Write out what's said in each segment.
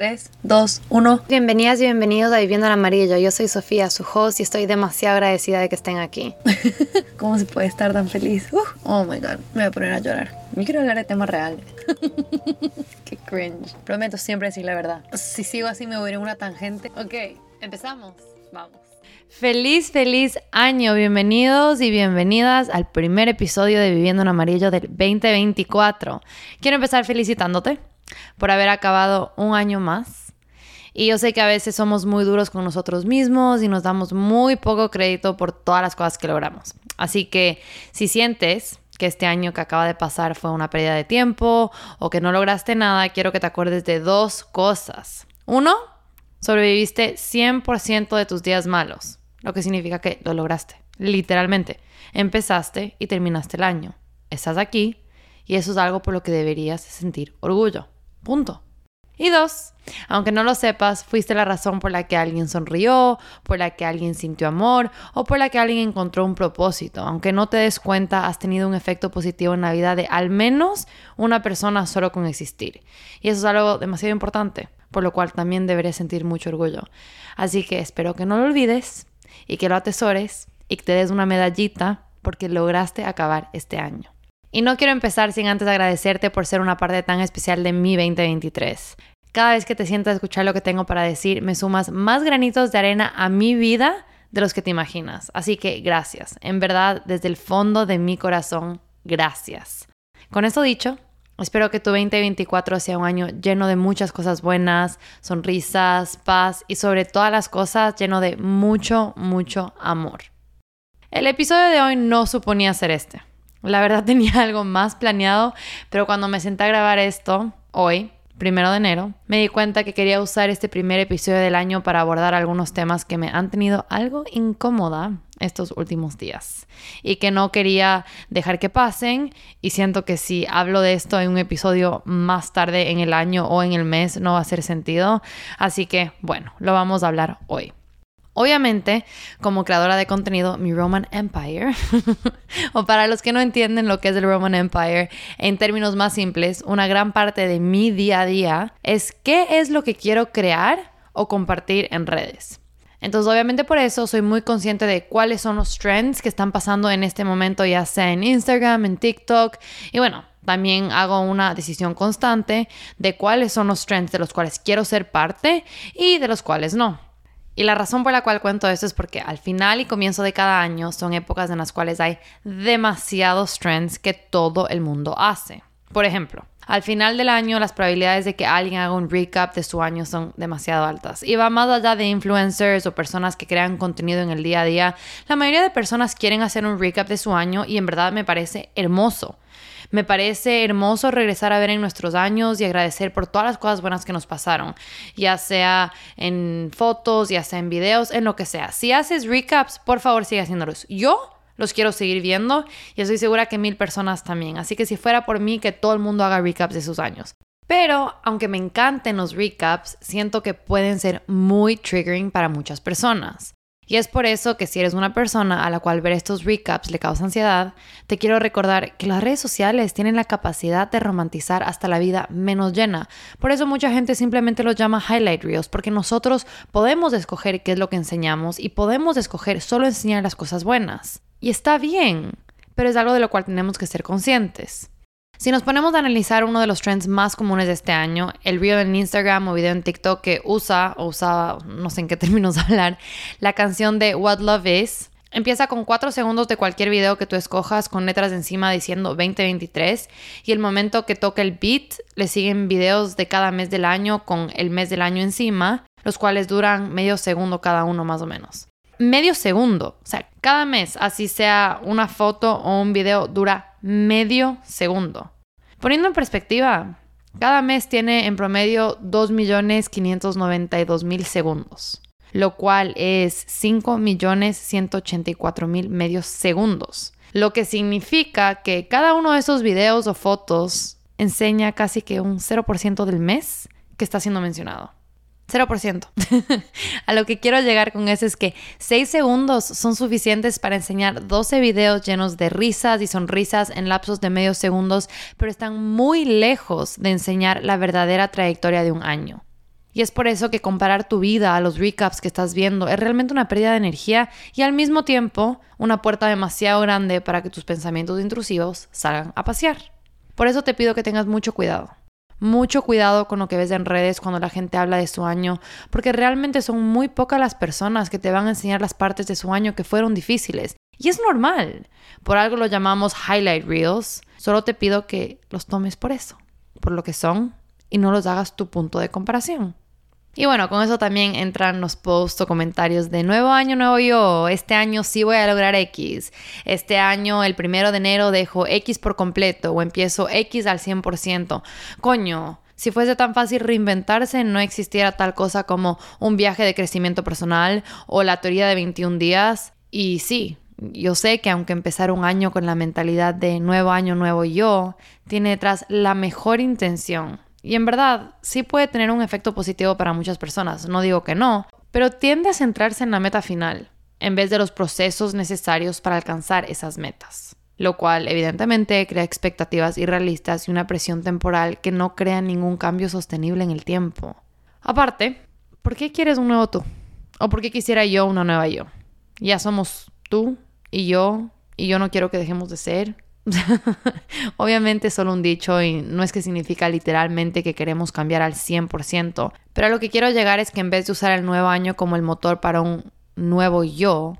3, 2, 1. Bienvenidas y bienvenidos a Viviendo en Amarillo. Yo soy Sofía, su host, y estoy demasiado agradecida de que estén aquí. ¿Cómo se puede estar tan feliz? oh my god, me voy a poner a llorar. Yo quiero hablar de temas reales. Qué cringe. Prometo siempre decir la verdad. Si sigo así me voy a ir en una tangente. Ok, empezamos. Vamos. Feliz, feliz año. Bienvenidos y bienvenidas al primer episodio de Viviendo en Amarillo del 2024. Quiero empezar felicitándote por haber acabado un año más. Y yo sé que a veces somos muy duros con nosotros mismos y nos damos muy poco crédito por todas las cosas que logramos. Así que si sientes que este año que acaba de pasar fue una pérdida de tiempo o que no lograste nada, quiero que te acuerdes de dos cosas. Uno, sobreviviste 100% de tus días malos, lo que significa que lo lograste, literalmente. Empezaste y terminaste el año. Estás aquí y eso es algo por lo que deberías sentir orgullo. Punto. Y dos, aunque no lo sepas, fuiste la razón por la que alguien sonrió, por la que alguien sintió amor o por la que alguien encontró un propósito. Aunque no te des cuenta, has tenido un efecto positivo en la vida de al menos una persona solo con existir. Y eso es algo demasiado importante, por lo cual también deberías sentir mucho orgullo. Así que espero que no lo olvides y que lo atesores y que te des una medallita porque lograste acabar este año. Y no quiero empezar sin antes agradecerte por ser una parte tan especial de mi 2023. Cada vez que te sientas a escuchar lo que tengo para decir, me sumas más granitos de arena a mi vida de los que te imaginas. Así que gracias. En verdad, desde el fondo de mi corazón, gracias. Con esto dicho, espero que tu 2024 sea un año lleno de muchas cosas buenas, sonrisas, paz y sobre todas las cosas lleno de mucho, mucho amor. El episodio de hoy no suponía ser este. La verdad tenía algo más planeado, pero cuando me senté a grabar esto, hoy, primero de enero, me di cuenta que quería usar este primer episodio del año para abordar algunos temas que me han tenido algo incómoda estos últimos días y que no quería dejar que pasen y siento que si hablo de esto en un episodio más tarde en el año o en el mes no va a hacer sentido, así que bueno, lo vamos a hablar hoy. Obviamente, como creadora de contenido, mi Roman Empire, o para los que no entienden lo que es el Roman Empire, en términos más simples, una gran parte de mi día a día es qué es lo que quiero crear o compartir en redes. Entonces, obviamente por eso soy muy consciente de cuáles son los trends que están pasando en este momento, ya sea en Instagram, en TikTok, y bueno, también hago una decisión constante de cuáles son los trends de los cuales quiero ser parte y de los cuales no. Y la razón por la cual cuento esto es porque al final y comienzo de cada año son épocas en las cuales hay demasiados trends que todo el mundo hace. Por ejemplo, al final del año las probabilidades de que alguien haga un recap de su año son demasiado altas. Y va más allá de influencers o personas que crean contenido en el día a día. La mayoría de personas quieren hacer un recap de su año y en verdad me parece hermoso. Me parece hermoso regresar a ver en nuestros años y agradecer por todas las cosas buenas que nos pasaron, ya sea en fotos, ya sea en videos, en lo que sea. Si haces recaps, por favor sigue haciéndolos. Yo los quiero seguir viendo y estoy segura que mil personas también. Así que si fuera por mí, que todo el mundo haga recaps de sus años. Pero aunque me encanten los recaps, siento que pueden ser muy triggering para muchas personas. Y es por eso que si eres una persona a la cual ver estos recaps le causa ansiedad, te quiero recordar que las redes sociales tienen la capacidad de romantizar hasta la vida menos llena. Por eso mucha gente simplemente los llama highlight reels, porque nosotros podemos escoger qué es lo que enseñamos y podemos escoger solo enseñar las cosas buenas. Y está bien, pero es algo de lo cual tenemos que ser conscientes. Si nos ponemos a analizar uno de los trends más comunes de este año, el reel en Instagram o video en TikTok que usa o usaba, no sé en qué términos hablar, la canción de What Love Is, Empieza con 4 segundos de cualquier video que tú escojas con letras encima diciendo 2023 y el momento que toque el beat le siguen videos de cada mes del año con el mes del año encima, los cuales duran medio segundo cada uno más o menos. Medio segundo, o sea, cada mes, así sea una foto o un video, dura medio segundo. Poniendo en perspectiva, cada mes tiene en promedio 2.592.000 segundos, lo cual es 5.184.000 medios segundos, lo que significa que cada uno de esos videos o fotos enseña casi que un 0% del mes que está siendo mencionado. 0%. a lo que quiero llegar con eso es que 6 segundos son suficientes para enseñar 12 videos llenos de risas y sonrisas en lapsos de medio segundos, pero están muy lejos de enseñar la verdadera trayectoria de un año. Y es por eso que comparar tu vida a los recaps que estás viendo es realmente una pérdida de energía y al mismo tiempo una puerta demasiado grande para que tus pensamientos intrusivos salgan a pasear. Por eso te pido que tengas mucho cuidado. Mucho cuidado con lo que ves en redes cuando la gente habla de su año, porque realmente son muy pocas las personas que te van a enseñar las partes de su año que fueron difíciles. Y es normal. Por algo lo llamamos highlight reels. Solo te pido que los tomes por eso, por lo que son, y no los hagas tu punto de comparación. Y bueno, con eso también entran los posts o comentarios de nuevo año, nuevo yo. Este año sí voy a lograr X. Este año, el primero de enero, dejo X por completo o empiezo X al 100%. Coño, si fuese tan fácil reinventarse, no existiera tal cosa como un viaje de crecimiento personal o la teoría de 21 días. Y sí, yo sé que aunque empezar un año con la mentalidad de nuevo año, nuevo yo, tiene detrás la mejor intención y en verdad, sí puede tener un efecto positivo para muchas personas, no digo que no, pero tiende a centrarse en la meta final, en vez de los procesos necesarios para alcanzar esas metas, lo cual evidentemente crea expectativas irrealistas y una presión temporal que no crea ningún cambio sostenible en el tiempo. Aparte, ¿por qué quieres un nuevo tú? ¿O por qué quisiera yo una nueva yo? Ya somos tú y yo, y yo no quiero que dejemos de ser, Obviamente es solo un dicho y no es que significa literalmente que queremos cambiar al 100%, pero a lo que quiero llegar es que en vez de usar el nuevo año como el motor para un nuevo yo,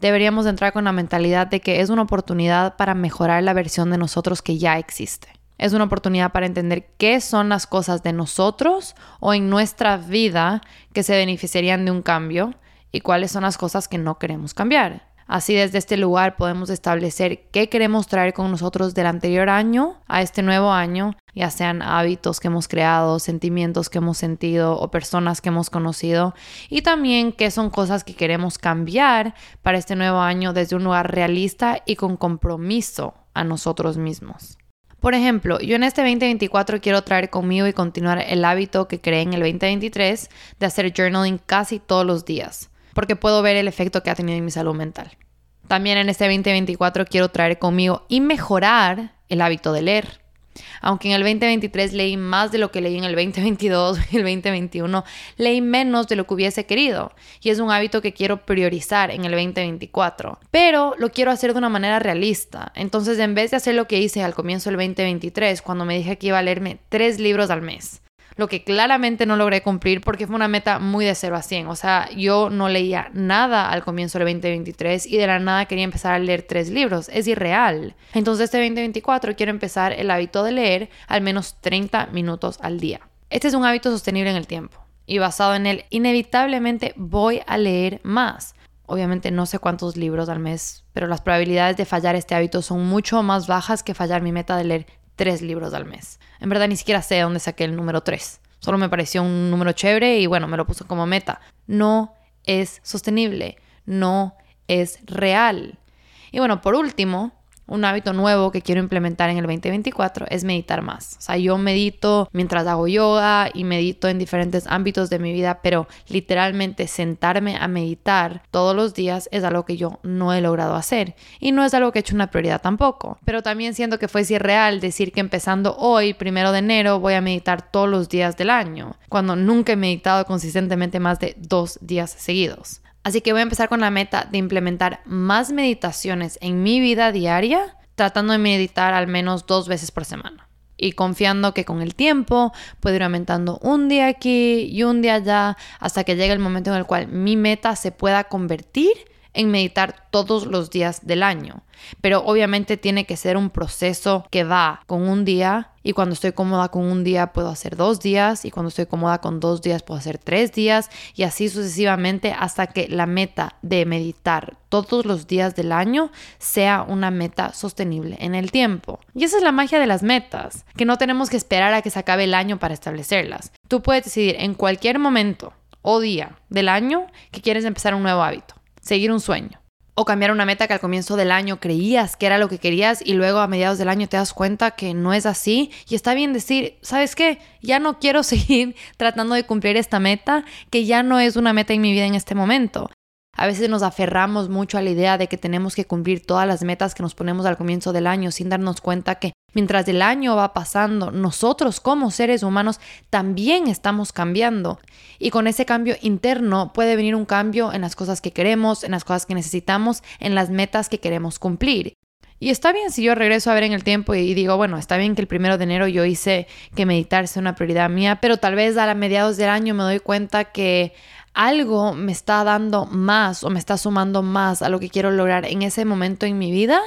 deberíamos entrar con la mentalidad de que es una oportunidad para mejorar la versión de nosotros que ya existe. Es una oportunidad para entender qué son las cosas de nosotros o en nuestra vida que se beneficiarían de un cambio y cuáles son las cosas que no queremos cambiar. Así desde este lugar podemos establecer qué queremos traer con nosotros del anterior año a este nuevo año, ya sean hábitos que hemos creado, sentimientos que hemos sentido o personas que hemos conocido, y también qué son cosas que queremos cambiar para este nuevo año desde un lugar realista y con compromiso a nosotros mismos. Por ejemplo, yo en este 2024 quiero traer conmigo y continuar el hábito que creé en el 2023 de hacer journaling casi todos los días porque puedo ver el efecto que ha tenido en mi salud mental. También en este 2024 quiero traer conmigo y mejorar el hábito de leer. Aunque en el 2023 leí más de lo que leí en el 2022 y el 2021, leí menos de lo que hubiese querido. Y es un hábito que quiero priorizar en el 2024. Pero lo quiero hacer de una manera realista. Entonces, en vez de hacer lo que hice al comienzo del 2023, cuando me dije que iba a leerme tres libros al mes, lo que claramente no logré cumplir porque fue una meta muy de 0 a 100. O sea, yo no leía nada al comienzo del 2023 y de la nada quería empezar a leer tres libros. Es irreal. Entonces, este 2024 quiero empezar el hábito de leer al menos 30 minutos al día. Este es un hábito sostenible en el tiempo y basado en él, inevitablemente voy a leer más. Obviamente no sé cuántos libros al mes, pero las probabilidades de fallar este hábito son mucho más bajas que fallar mi meta de leer tres libros al mes. En verdad ni siquiera sé de dónde saqué el número tres. Solo me pareció un número chévere y bueno, me lo puso como meta. No es sostenible, no es real. Y bueno, por último, un hábito nuevo que quiero implementar en el 2024 es meditar más. O sea, yo medito mientras hago yoga y medito en diferentes ámbitos de mi vida, pero literalmente sentarme a meditar todos los días es algo que yo no he logrado hacer y no es algo que he hecho una prioridad tampoco. Pero también siento que fue irreal decir que empezando hoy, primero de enero, voy a meditar todos los días del año, cuando nunca he meditado consistentemente más de dos días seguidos. Así que voy a empezar con la meta de implementar más meditaciones en mi vida diaria, tratando de meditar al menos dos veces por semana. Y confiando que con el tiempo puedo ir aumentando un día aquí y un día allá hasta que llegue el momento en el cual mi meta se pueda convertir en meditar todos los días del año. Pero obviamente tiene que ser un proceso que va con un día y cuando estoy cómoda con un día puedo hacer dos días y cuando estoy cómoda con dos días puedo hacer tres días y así sucesivamente hasta que la meta de meditar todos los días del año sea una meta sostenible en el tiempo. Y esa es la magia de las metas, que no tenemos que esperar a que se acabe el año para establecerlas. Tú puedes decidir en cualquier momento o día del año que quieres empezar un nuevo hábito seguir un sueño. O cambiar una meta que al comienzo del año creías que era lo que querías y luego a mediados del año te das cuenta que no es así. Y está bien decir, ¿sabes qué? Ya no quiero seguir tratando de cumplir esta meta, que ya no es una meta en mi vida en este momento. A veces nos aferramos mucho a la idea de que tenemos que cumplir todas las metas que nos ponemos al comienzo del año sin darnos cuenta que mientras el año va pasando, nosotros como seres humanos también estamos cambiando. Y con ese cambio interno puede venir un cambio en las cosas que queremos, en las cosas que necesitamos, en las metas que queremos cumplir. Y está bien si yo regreso a ver en el tiempo y digo, bueno, está bien que el primero de enero yo hice que meditar sea una prioridad mía, pero tal vez a mediados del año me doy cuenta que algo me está dando más o me está sumando más a lo que quiero lograr en ese momento en mi vida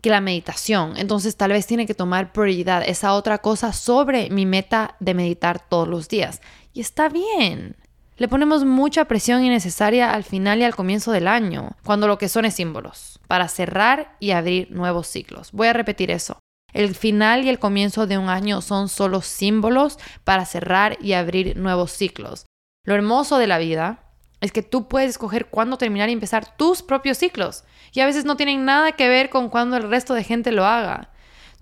que la meditación. Entonces tal vez tiene que tomar prioridad esa otra cosa sobre mi meta de meditar todos los días. Y está bien. Le ponemos mucha presión innecesaria al final y al comienzo del año, cuando lo que son es símbolos, para cerrar y abrir nuevos ciclos. Voy a repetir eso. El final y el comienzo de un año son solo símbolos para cerrar y abrir nuevos ciclos. Lo hermoso de la vida es que tú puedes escoger cuándo terminar y empezar tus propios ciclos. Y a veces no tienen nada que ver con cuándo el resto de gente lo haga.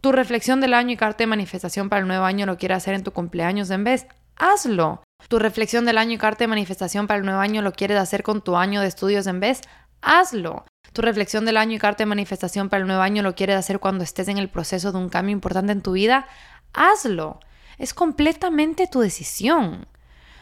Tu reflexión del año y carta de manifestación para el nuevo año lo quieres hacer en tu cumpleaños en vez, hazlo. Tu reflexión del año y carta de manifestación para el nuevo año lo quieres hacer con tu año de estudios en vez, hazlo. Tu reflexión del año y carta de manifestación para el nuevo año lo quieres hacer cuando estés en el proceso de un cambio importante en tu vida, hazlo. Es completamente tu decisión.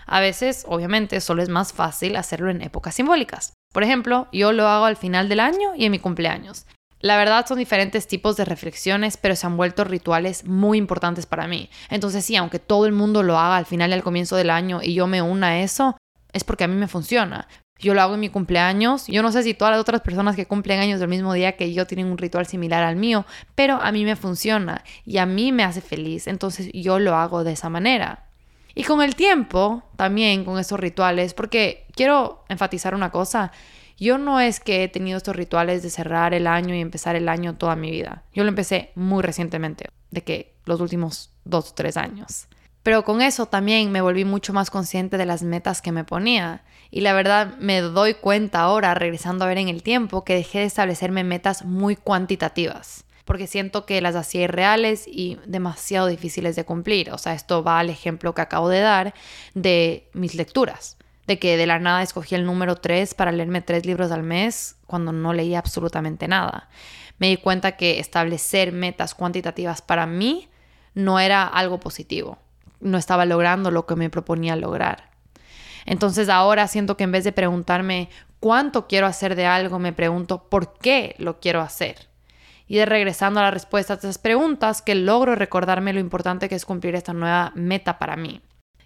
A veces, obviamente, solo es más fácil hacerlo en épocas simbólicas. Por ejemplo, yo lo hago al final del año y en mi cumpleaños. La verdad son diferentes tipos de reflexiones, pero se han vuelto rituales muy importantes para mí. Entonces sí, aunque todo el mundo lo haga al final y al comienzo del año y yo me una a eso, es porque a mí me funciona. Yo lo hago en mi cumpleaños. Yo no sé si todas las otras personas que cumplen años del mismo día que yo tienen un ritual similar al mío, pero a mí me funciona y a mí me hace feliz. Entonces yo lo hago de esa manera. Y con el tiempo, también con estos rituales, porque quiero enfatizar una cosa, yo no es que he tenido estos rituales de cerrar el año y empezar el año toda mi vida. Yo lo empecé muy recientemente, de que los últimos dos o tres años. Pero con eso también me volví mucho más consciente de las metas que me ponía. Y la verdad me doy cuenta ahora, regresando a ver en el tiempo, que dejé de establecerme metas muy cuantitativas porque siento que las hacía irreales y demasiado difíciles de cumplir. O sea, esto va al ejemplo que acabo de dar de mis lecturas, de que de la nada escogí el número 3 para leerme tres libros al mes cuando no leía absolutamente nada. Me di cuenta que establecer metas cuantitativas para mí no era algo positivo. No estaba logrando lo que me proponía lograr. Entonces ahora siento que en vez de preguntarme cuánto quiero hacer de algo, me pregunto por qué lo quiero hacer de regresando a la respuesta a estas preguntas que logro recordarme lo importante que es cumplir esta nueva meta para mí.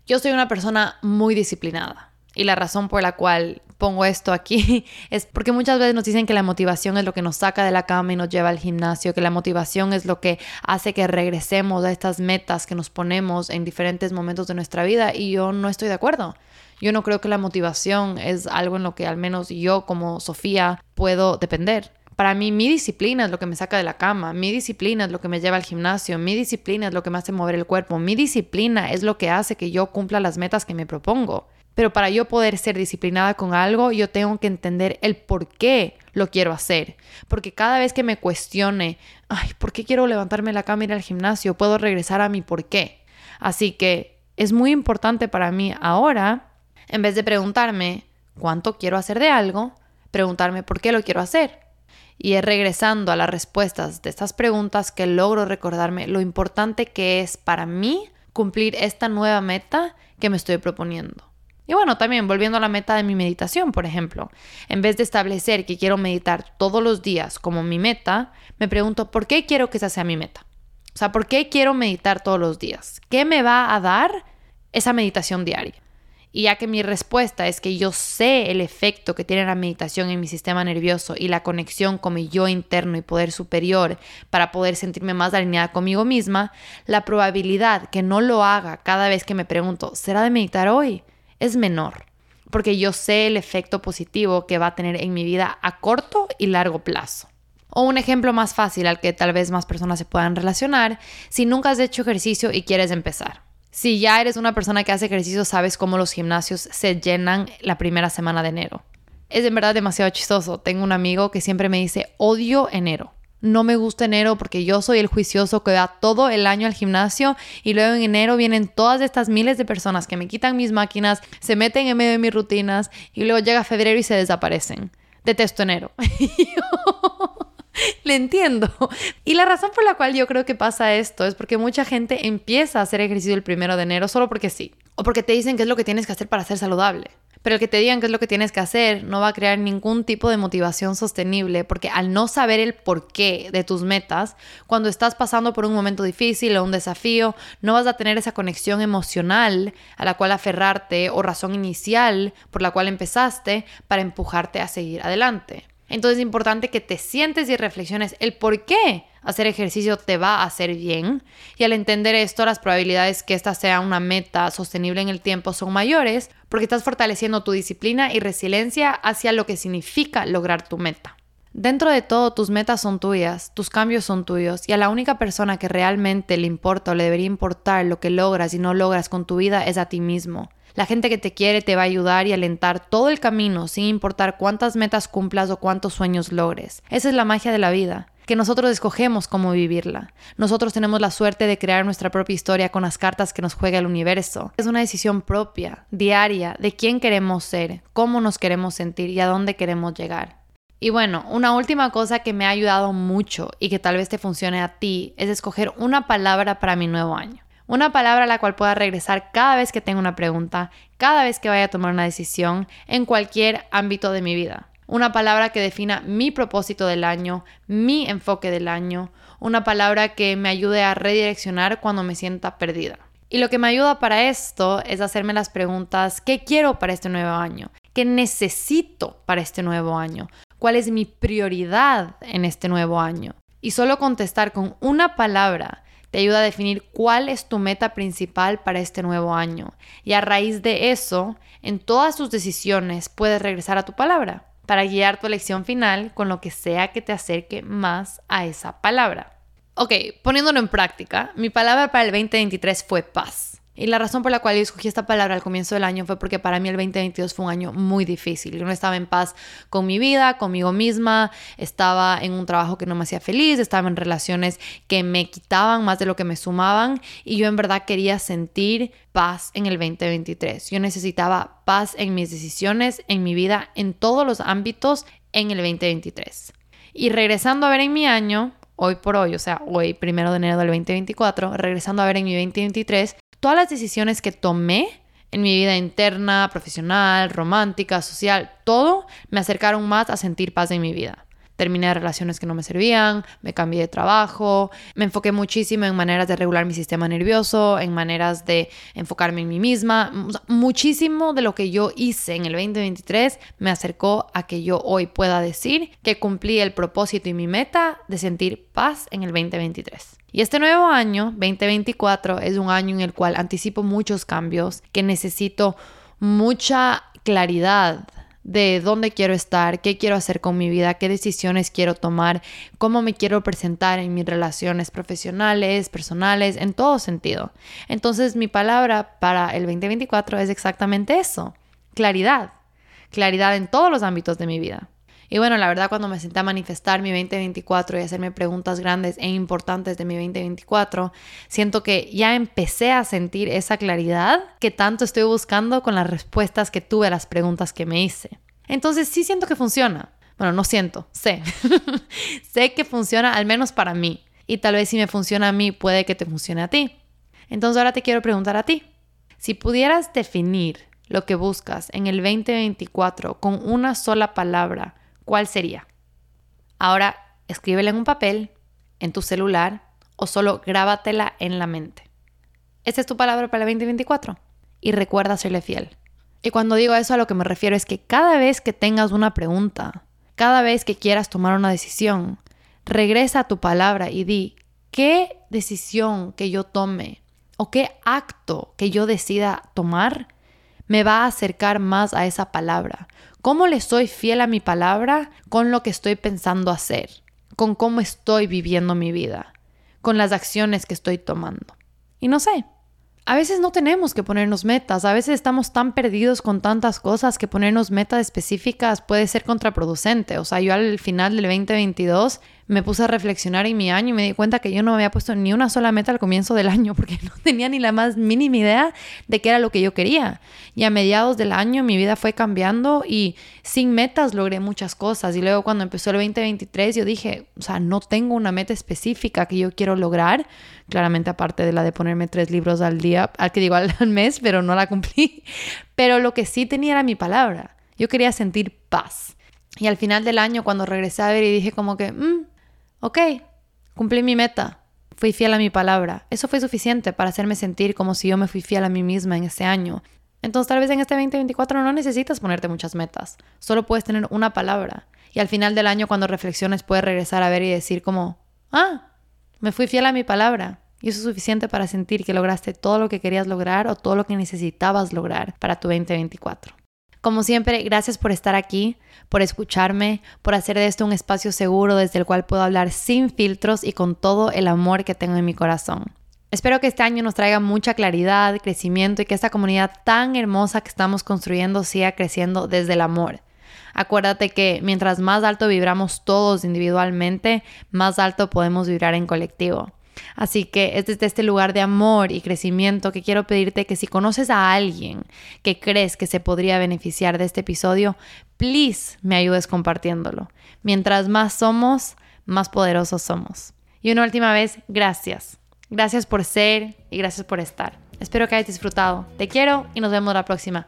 Yo soy una persona muy disciplinada y la razón por la cual pongo esto aquí es porque muchas veces nos dicen que la motivación es lo que nos saca de la cama y nos lleva al gimnasio, que la motivación es lo que hace que regresemos a estas metas que nos ponemos en diferentes momentos de nuestra vida y yo no estoy de acuerdo. Yo no creo que la motivación es algo en lo que al menos yo como Sofía puedo depender. Para mí, mi disciplina es lo que me saca de la cama, mi disciplina es lo que me lleva al gimnasio, mi disciplina es lo que me hace mover el cuerpo, mi disciplina es lo que hace que yo cumpla las metas que me propongo. Pero para yo poder ser disciplinada con algo, yo tengo que entender el por qué lo quiero hacer. Porque cada vez que me cuestione, ay, ¿por qué quiero levantarme la cama y ir al gimnasio? Puedo regresar a mi por qué. Así que es muy importante para mí ahora, en vez de preguntarme cuánto quiero hacer de algo, preguntarme por qué lo quiero hacer. Y es regresando a las respuestas de estas preguntas que logro recordarme lo importante que es para mí cumplir esta nueva meta que me estoy proponiendo. Y bueno, también volviendo a la meta de mi meditación, por ejemplo, en vez de establecer que quiero meditar todos los días como mi meta, me pregunto, ¿por qué quiero que esa sea mi meta? O sea, ¿por qué quiero meditar todos los días? ¿Qué me va a dar esa meditación diaria? Y ya que mi respuesta es que yo sé el efecto que tiene la meditación en mi sistema nervioso y la conexión con mi yo interno y poder superior para poder sentirme más alineada conmigo misma, la probabilidad que no lo haga cada vez que me pregunto, ¿será de meditar hoy? es menor, porque yo sé el efecto positivo que va a tener en mi vida a corto y largo plazo. O un ejemplo más fácil al que tal vez más personas se puedan relacionar, si nunca has hecho ejercicio y quieres empezar. Si ya eres una persona que hace ejercicio, sabes cómo los gimnasios se llenan la primera semana de enero. Es en verdad demasiado chistoso. Tengo un amigo que siempre me dice, odio enero. No me gusta enero porque yo soy el juicioso que va todo el año al gimnasio y luego en enero vienen todas estas miles de personas que me quitan mis máquinas, se meten en medio de mis rutinas y luego llega febrero y se desaparecen. detesto enero. Le entiendo. Y la razón por la cual yo creo que pasa esto es porque mucha gente empieza a hacer ejercicio el primero de enero solo porque sí. O porque te dicen que es lo que tienes que hacer para ser saludable. Pero el que te digan qué es lo que tienes que hacer no va a crear ningún tipo de motivación sostenible porque al no saber el porqué de tus metas, cuando estás pasando por un momento difícil o un desafío, no vas a tener esa conexión emocional a la cual aferrarte o razón inicial por la cual empezaste para empujarte a seguir adelante. Entonces es importante que te sientes y reflexiones el por qué hacer ejercicio te va a hacer bien. Y al entender esto, las probabilidades que esta sea una meta sostenible en el tiempo son mayores porque estás fortaleciendo tu disciplina y resiliencia hacia lo que significa lograr tu meta. Dentro de todo, tus metas son tuyas, tus cambios son tuyos, y a la única persona que realmente le importa o le debería importar lo que logras y no logras con tu vida es a ti mismo. La gente que te quiere te va a ayudar y alentar todo el camino sin importar cuántas metas cumplas o cuántos sueños logres. Esa es la magia de la vida que nosotros escogemos cómo vivirla. Nosotros tenemos la suerte de crear nuestra propia historia con las cartas que nos juega el universo. Es una decisión propia, diaria, de quién queremos ser, cómo nos queremos sentir y a dónde queremos llegar. Y bueno, una última cosa que me ha ayudado mucho y que tal vez te funcione a ti es escoger una palabra para mi nuevo año. Una palabra a la cual pueda regresar cada vez que tenga una pregunta, cada vez que vaya a tomar una decisión en cualquier ámbito de mi vida. Una palabra que defina mi propósito del año, mi enfoque del año. Una palabra que me ayude a redireccionar cuando me sienta perdida. Y lo que me ayuda para esto es hacerme las preguntas, ¿qué quiero para este nuevo año? ¿Qué necesito para este nuevo año? ¿Cuál es mi prioridad en este nuevo año? Y solo contestar con una palabra te ayuda a definir cuál es tu meta principal para este nuevo año. Y a raíz de eso, en todas tus decisiones puedes regresar a tu palabra para guiar tu elección final con lo que sea que te acerque más a esa palabra. Ok, poniéndolo en práctica, mi palabra para el 2023 fue paz. Y la razón por la cual yo escogí esta palabra al comienzo del año fue porque para mí el 2022 fue un año muy difícil. Yo no estaba en paz con mi vida, conmigo misma, estaba en un trabajo que no me hacía feliz, estaba en relaciones que me quitaban más de lo que me sumaban y yo en verdad quería sentir paz en el 2023. Yo necesitaba paz en mis decisiones, en mi vida, en todos los ámbitos en el 2023. Y regresando a ver en mi año, hoy por hoy, o sea, hoy, primero de enero del 2024, regresando a ver en mi 2023, todas las decisiones que tomé en mi vida interna, profesional, romántica, social, todo me acercaron más a sentir paz en mi vida terminé relaciones que no me servían, me cambié de trabajo, me enfoqué muchísimo en maneras de regular mi sistema nervioso, en maneras de enfocarme en mí misma. Muchísimo de lo que yo hice en el 2023 me acercó a que yo hoy pueda decir que cumplí el propósito y mi meta de sentir paz en el 2023. Y este nuevo año, 2024, es un año en el cual anticipo muchos cambios, que necesito mucha claridad de dónde quiero estar, qué quiero hacer con mi vida, qué decisiones quiero tomar, cómo me quiero presentar en mis relaciones profesionales, personales, en todo sentido. Entonces mi palabra para el 2024 es exactamente eso, claridad, claridad en todos los ámbitos de mi vida. Y bueno, la verdad cuando me senté a manifestar mi 2024 y hacerme preguntas grandes e importantes de mi 2024, siento que ya empecé a sentir esa claridad que tanto estoy buscando con las respuestas que tuve a las preguntas que me hice. Entonces sí siento que funciona. Bueno, no siento, sé. sé que funciona al menos para mí. Y tal vez si me funciona a mí, puede que te funcione a ti. Entonces ahora te quiero preguntar a ti. Si pudieras definir lo que buscas en el 2024 con una sola palabra, ¿cuál sería? Ahora escríbela en un papel, en tu celular o solo grábatela en la mente. Esta es tu palabra para el 2024 y recuerda serle fiel. Y cuando digo eso a lo que me refiero es que cada vez que tengas una pregunta, cada vez que quieras tomar una decisión, regresa a tu palabra y di, ¿qué decisión que yo tome o qué acto que yo decida tomar me va a acercar más a esa palabra? ¿Cómo le soy fiel a mi palabra con lo que estoy pensando hacer? Con cómo estoy viviendo mi vida, con las acciones que estoy tomando. Y no sé, a veces no tenemos que ponernos metas, a veces estamos tan perdidos con tantas cosas que ponernos metas específicas puede ser contraproducente. O sea, yo al final del 2022 me puse a reflexionar en mi año y me di cuenta que yo no me había puesto ni una sola meta al comienzo del año porque no tenía ni la más mínima idea de qué era lo que yo quería. Y a mediados del año mi vida fue cambiando y sin metas logré muchas cosas. Y luego cuando empezó el 2023 yo dije, o sea, no tengo una meta específica que yo quiero lograr. Claramente aparte de la de ponerme tres libros al día, al que digo al mes, pero no la cumplí. Pero lo que sí tenía era mi palabra. Yo quería sentir paz. Y al final del año, cuando regresé a ver y dije como que, mm, ok, cumplí mi meta, fui fiel a mi palabra. Eso fue suficiente para hacerme sentir como si yo me fui fiel a mí misma en ese año. Entonces tal vez en este 2024 no necesitas ponerte muchas metas, solo puedes tener una palabra. Y al final del año cuando reflexiones puedes regresar a ver y decir como, ah, me fui fiel a mi palabra. Y eso es suficiente para sentir que lograste todo lo que querías lograr o todo lo que necesitabas lograr para tu 2024. Como siempre, gracias por estar aquí, por escucharme, por hacer de esto un espacio seguro desde el cual puedo hablar sin filtros y con todo el amor que tengo en mi corazón. Espero que este año nos traiga mucha claridad, crecimiento y que esta comunidad tan hermosa que estamos construyendo siga creciendo desde el amor. Acuérdate que mientras más alto vibramos todos individualmente, más alto podemos vibrar en colectivo. Así que es desde este lugar de amor y crecimiento que quiero pedirte que si conoces a alguien que crees que se podría beneficiar de este episodio, please me ayudes compartiéndolo. Mientras más somos, más poderosos somos. Y una última vez, gracias. Gracias por ser y gracias por estar. Espero que hayas disfrutado. Te quiero y nos vemos la próxima.